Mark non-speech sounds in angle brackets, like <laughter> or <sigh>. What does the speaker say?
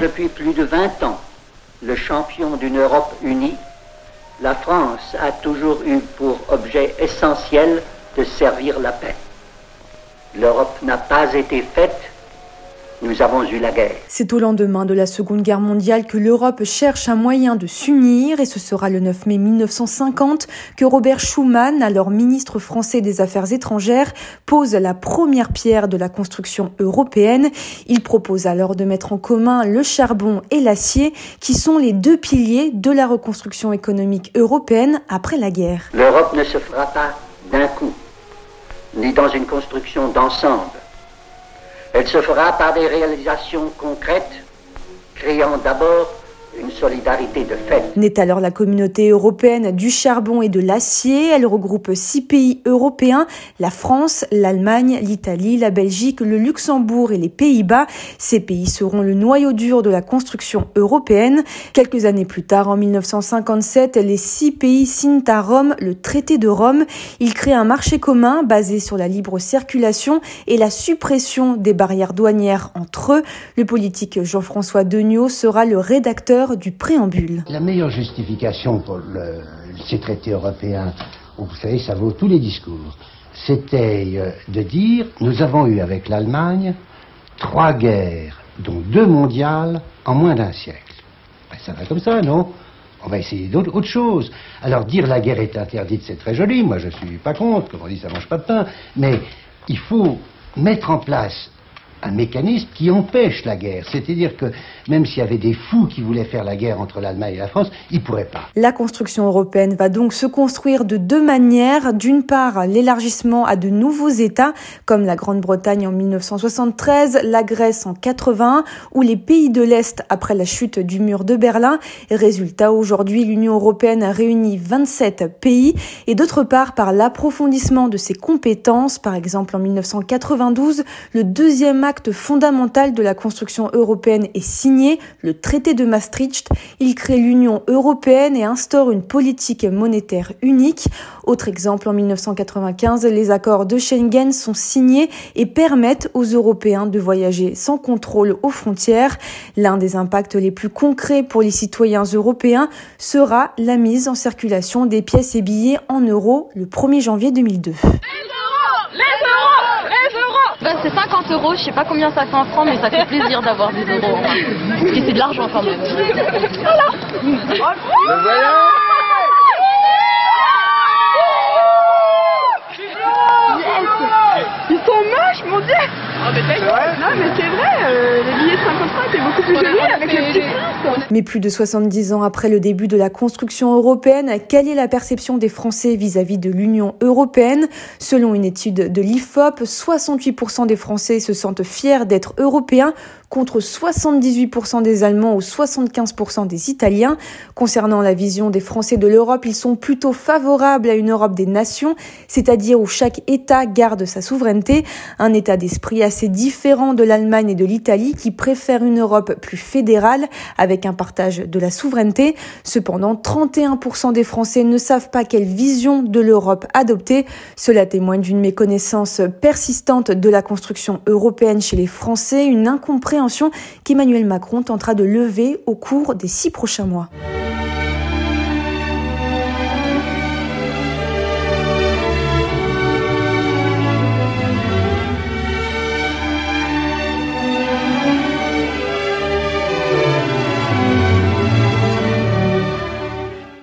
Depuis plus de 20 ans, le champion d'une Europe unie, la France a toujours eu pour objet essentiel de servir la paix. L'Europe n'a pas été faite nous avons eu la guerre. C'est au lendemain de la Seconde Guerre mondiale que l'Europe cherche un moyen de s'unir et ce sera le 9 mai 1950 que Robert Schuman, alors ministre français des Affaires étrangères, pose la première pierre de la construction européenne. Il propose alors de mettre en commun le charbon et l'acier qui sont les deux piliers de la reconstruction économique européenne après la guerre. L'Europe ne se fera pas d'un coup, ni dans une construction d'ensemble elle se fera par des réalisations concrètes, créant d'abord une solidarité de fait. Naît alors la communauté européenne du charbon et de l'acier. Elle regroupe six pays européens, la France, l'Allemagne, l'Italie, la Belgique, le Luxembourg et les Pays-Bas. Ces pays seront le noyau dur de la construction européenne. Quelques années plus tard, en 1957, les six pays signent à Rome le traité de Rome. Ils créent un marché commun basé sur la libre circulation et la suppression des barrières douanières entre eux. Le politique Jean-François Degnaud sera le rédacteur du préambule. La meilleure justification pour ces traités européens, vous savez, ça vaut tous les discours, c'était euh, de dire nous avons eu avec l'Allemagne trois guerres, dont deux mondiales, en moins d'un siècle. Ben, ça va comme ça, non? On va essayer d'autres choses. Alors dire la guerre est interdite, c'est très joli. Moi, je ne suis pas contre. Comme on dit, ça mange pas de pain. Mais il faut mettre en place un mécanisme qui empêche la guerre. C'est-à-dire que même s'il y avait des fous qui voulaient faire la guerre entre l'Allemagne et la France, ils ne pourraient pas. La construction européenne va donc se construire de deux manières. D'une part, l'élargissement à de nouveaux États, comme la Grande-Bretagne en 1973, la Grèce en 80, ou les pays de l'Est après la chute du mur de Berlin. Résultat, aujourd'hui, l'Union européenne réunit 27 pays. Et d'autre part, par l'approfondissement de ses compétences, par exemple en 1992, le deuxième acte fondamental de la construction européenne est signé, le traité de Maastricht. Il crée l'Union européenne et instaure une politique monétaire unique. Autre exemple, en 1995, les accords de Schengen sont signés et permettent aux Européens de voyager sans contrôle aux frontières. L'un des impacts les plus concrets pour les citoyens européens sera la mise en circulation des pièces et billets en euros le 1er janvier 2002 je sais pas combien ça fait en francs, mais ça fait plaisir d'avoir des euros. et c'est de l'argent quand même. <laughs> oh, mais Non mais c'est vrai, euh, les billets de 50 francs étaient beaucoup plus jolis avec le petit prince. Mais plus de 70 ans après le début de la construction européenne, quelle est la perception des Français vis-à-vis de l'Union européenne? Selon une étude de l'IFOP, 68% des Français se sentent fiers d'être européens contre 78% des Allemands ou 75% des Italiens. Concernant la vision des Français de l'Europe, ils sont plutôt favorables à une Europe des nations, c'est-à-dire où chaque État garde sa souveraineté, un état d'esprit assez différent de l'Allemagne et de l'Italie qui préfèrent une Europe plus fédérale avec un partage de la souveraineté. Cependant, 31% des Français ne savent pas quelle vision de l'Europe adopter. Cela témoigne d'une méconnaissance persistante de la construction européenne chez les Français, une incompréhension qu'Emmanuel Macron tentera de lever au cours des six prochains mois.